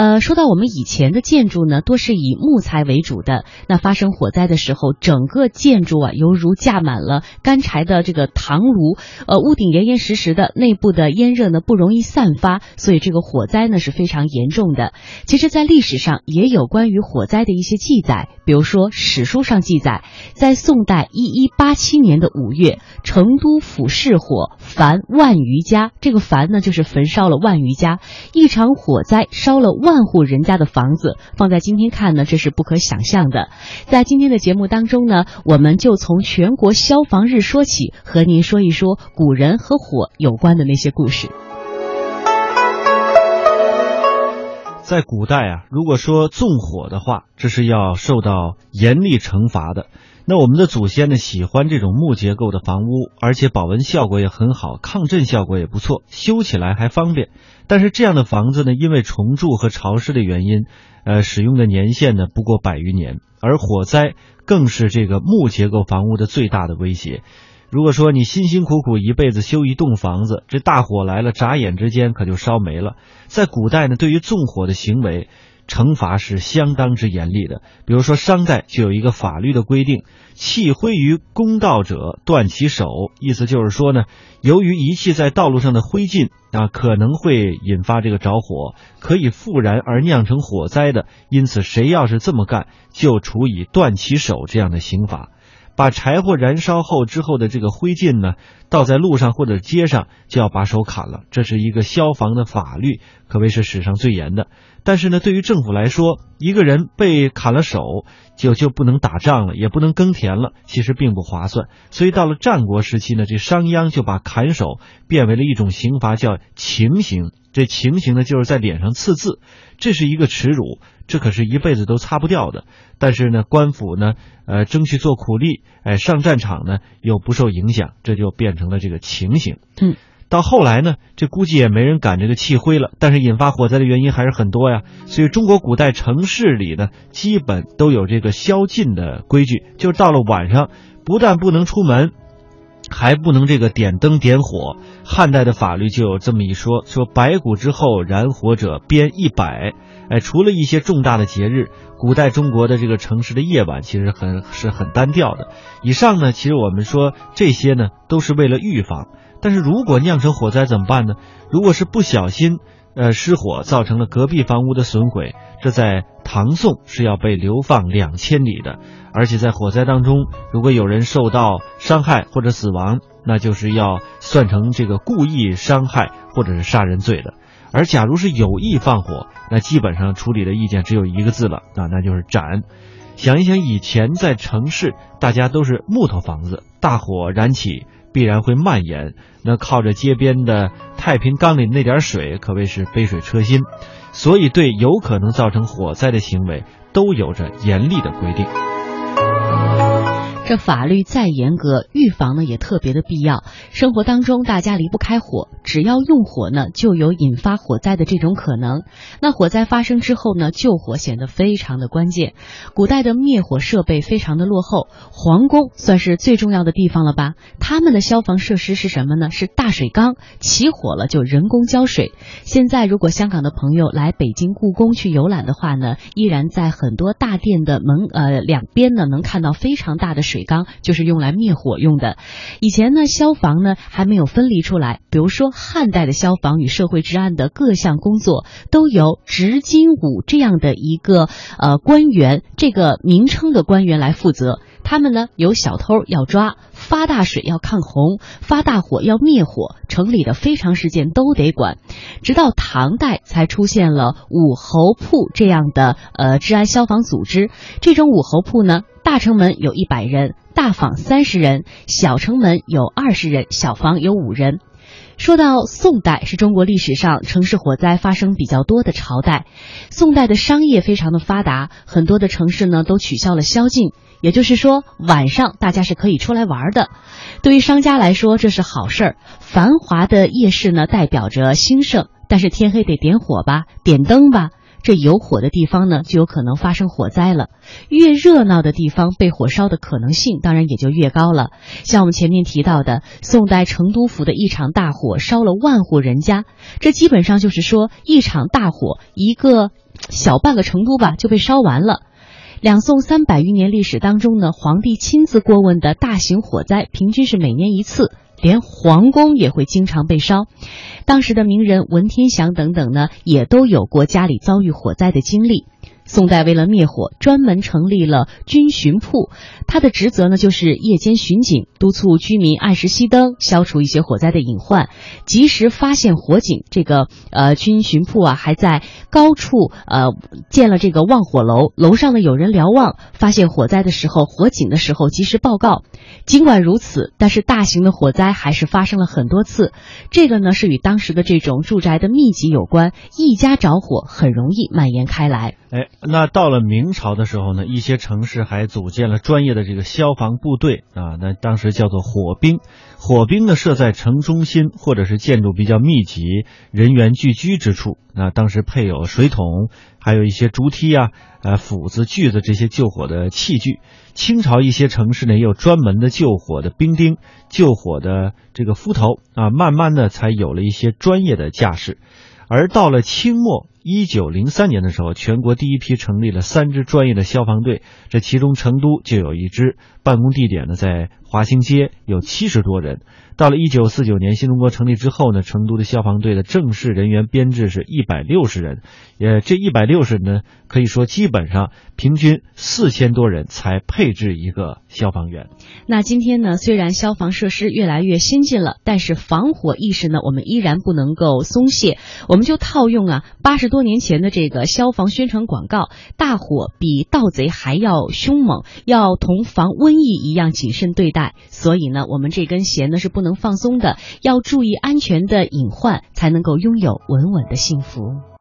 呃，说到我们以前的建筑呢，多是以木材为主的。那发生火灾的时候，整个建筑啊，犹如架满了干柴的这个糖炉，呃，屋顶严严实实的，内部的烟热呢不容易散发，所以这个火灾呢是非常严重的。其实，在历史上也有关于火灾的一些记载，比如说史书上记载，在宋代一一八七年的五月，成都府市火焚万余家，这个焚呢就是焚烧了万余家，一场火灾烧了。万户人家的房子放在今天看呢，这是不可想象的。在今天的节目当中呢，我们就从全国消防日说起，和您说一说古人和火有关的那些故事。在古代啊，如果说纵火的话，这是要受到严厉惩罚的。那我们的祖先呢，喜欢这种木结构的房屋，而且保温效果也很好，抗震效果也不错，修起来还方便。但是这样的房子呢，因为重蛀和潮湿的原因，呃，使用的年限呢不过百余年，而火灾更是这个木结构房屋的最大的威胁。如果说你辛辛苦苦一辈子修一栋房子，这大火来了，眨眼之间可就烧没了。在古代呢，对于纵火的行为。惩罚是相当之严厉的，比如说商代就有一个法律的规定，弃灰于公道者断其手，意思就是说呢，由于遗弃在道路上的灰烬啊，可能会引发这个着火，可以复燃而酿成火灾的，因此谁要是这么干，就处以断其手这样的刑罚。把柴火燃烧后之后的这个灰烬呢，倒在路上或者街上，就要把手砍了。这是一个消防的法律，可谓是史上最严的。但是呢，对于政府来说，一个人被砍了手，就就不能打仗了，也不能耕田了，其实并不划算。所以到了战国时期呢，这商鞅就把砍手变为了一种刑罚，叫情刑。这情形呢，就是在脸上刺字，这是一个耻辱，这可是一辈子都擦不掉的。但是呢，官府呢，呃，争取做苦力，哎，上战场呢又不受影响，这就变成了这个情形。嗯，到后来呢，这估计也没人敢这个弃灰了。但是引发火灾的原因还是很多呀，所以中国古代城市里呢，基本都有这个宵禁的规矩，就是到了晚上，不但不能出门。还不能这个点灯点火，汉代的法律就有这么一说：说白骨之后燃火者鞭一百。哎，除了一些重大的节日，古代中国的这个城市的夜晚其实很是很单调的。以上呢，其实我们说这些呢都是为了预防。但是如果酿成火灾怎么办呢？如果是不小心。呃，失火造成了隔壁房屋的损毁，这在唐宋是要被流放两千里的。而且在火灾当中，如果有人受到伤害或者死亡，那就是要算成这个故意伤害或者是杀人罪的。而假如是有意放火，那基本上处理的意见只有一个字了啊，那就是斩。想一想以前在城市，大家都是木头房子，大火燃起。必然会蔓延，那靠着街边的太平缸里那点水，可谓是杯水车薪，所以对有可能造成火灾的行为，都有着严厉的规定。这法律再严格，预防呢也特别的必要。生活当中大家离不开火，只要用火呢，就有引发火灾的这种可能。那火灾发生之后呢，救火显得非常的关键。古代的灭火设备非常的落后，皇宫算是最重要的地方了吧？他们的消防设施是什么呢？是大水缸，起火了就人工浇水。现在如果香港的朋友来北京故宫去游览的话呢，依然在很多大殿的门呃两边呢，能看到非常大的水。水缸就是用来灭火用的。以前呢，消防呢还没有分离出来。比如说，汉代的消防与社会治安的各项工作都由执金吾这样的一个呃官员，这个名称的官员来负责。他们呢有小偷要抓，发大水要抗洪，发大火要灭火，城里的非常事件都得管。直到唐代才出现了武侯铺这样的呃治安消防组织。这种武侯铺呢。大城门有一百人，大坊三十人，小城门有二十人，小坊有五人。说到宋代，是中国历史上城市火灾发生比较多的朝代。宋代的商业非常的发达，很多的城市呢都取消了宵禁，也就是说晚上大家是可以出来玩的。对于商家来说，这是好事儿。繁华的夜市呢代表着兴盛，但是天黑得点火吧，点灯吧。这有火的地方呢，就有可能发生火灾了。越热闹的地方，被火烧的可能性当然也就越高了。像我们前面提到的，宋代成都府的一场大火，烧了万户人家。这基本上就是说，一场大火，一个小半个成都吧就被烧完了。两宋三百余年历史当中呢，皇帝亲自过问的大型火灾，平均是每年一次，连皇宫也会经常被烧。当时的名人文天祥等等呢，也都有过家里遭遇火灾的经历。宋代为了灭火，专门成立了军巡铺，他的职责呢就是夜间巡警，督促居民按时熄灯，消除一些火灾的隐患，及时发现火警。这个呃军巡铺啊，还在高处呃建了这个望火楼，楼上呢有人瞭望，发现火灾的时候、火警的时候及时报告。尽管如此，但是大型的火灾还是发生了很多次。这个呢是与当时的这种住宅的密集有关，一家着火很容易蔓延开来。哎，那到了明朝的时候呢，一些城市还组建了专业的这个消防部队啊，那当时叫做火兵。火兵呢设在城中心或者是建筑比较密集、人员聚居之处。那当时配有水桶，还有一些竹梯啊、呃斧子、锯子这些救火的器具。清朝一些城市呢也有专门的救火的兵丁、救火的这个夫头啊，慢慢的才有了一些专业的架势。而到了清末。一九零三年的时候，全国第一批成立了三支专业的消防队，这其中成都就有一支，办公地点呢在华兴街，有七十多人。到了一九四九年，新中国成立之后呢，成都的消防队的正式人员编制是一百六十人，呃，这一百六十人呢，可以说基本上平均四千多人才配置一个消防员。那今天呢，虽然消防设施越来越先进了，但是防火意识呢，我们依然不能够松懈。我们就套用啊，八十多年前的这个消防宣传广告：大火比盗贼还要凶猛，要同防瘟疫一样谨慎对待。所以呢，我们这根弦呢是不能。放松的，要注意安全的隐患，才能够拥有稳稳的幸福。